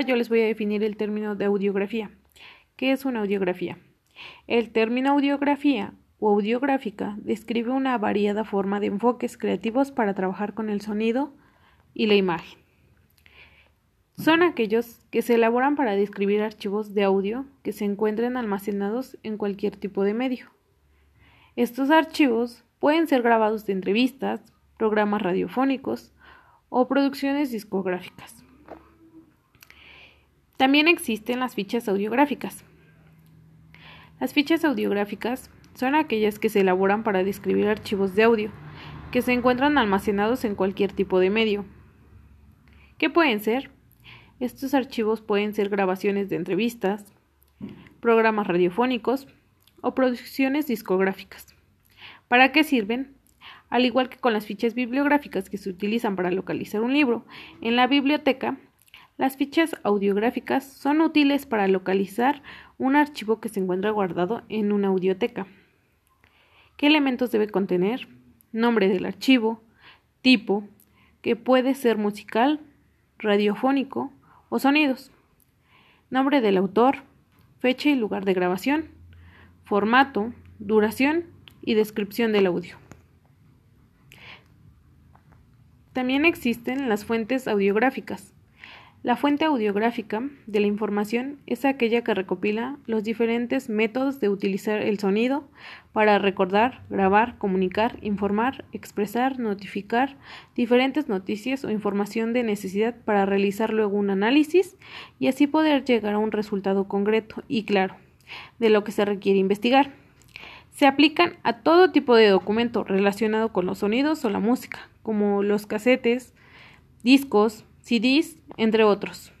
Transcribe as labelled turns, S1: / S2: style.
S1: yo les voy a definir el término de audiografía. ¿Qué es una audiografía? El término audiografía o audiográfica describe una variada forma de enfoques creativos para trabajar con el sonido y la imagen. Son aquellos que se elaboran para describir archivos de audio que se encuentren almacenados en cualquier tipo de medio. Estos archivos pueden ser grabados de entrevistas, programas radiofónicos o producciones discográficas. También existen las fichas audiográficas. Las fichas audiográficas son aquellas que se elaboran para describir archivos de audio que se encuentran almacenados en cualquier tipo de medio. ¿Qué pueden ser? Estos archivos pueden ser grabaciones de entrevistas, programas radiofónicos o producciones discográficas. ¿Para qué sirven? Al igual que con las fichas bibliográficas que se utilizan para localizar un libro en la biblioteca, las fichas audiográficas son útiles para localizar un archivo que se encuentra guardado en una audioteca. ¿Qué elementos debe contener? Nombre del archivo, tipo, que puede ser musical, radiofónico o sonidos. Nombre del autor, fecha y lugar de grabación, formato, duración y descripción del audio. También existen las fuentes audiográficas. La fuente audiográfica de la información es aquella que recopila los diferentes métodos de utilizar el sonido para recordar, grabar, comunicar, informar, expresar, notificar diferentes noticias o información de necesidad para realizar luego un análisis y así poder llegar a un resultado concreto y claro de lo que se requiere investigar. Se aplican a todo tipo de documento relacionado con los sonidos o la música, como los casetes, discos, CDs, entre otros.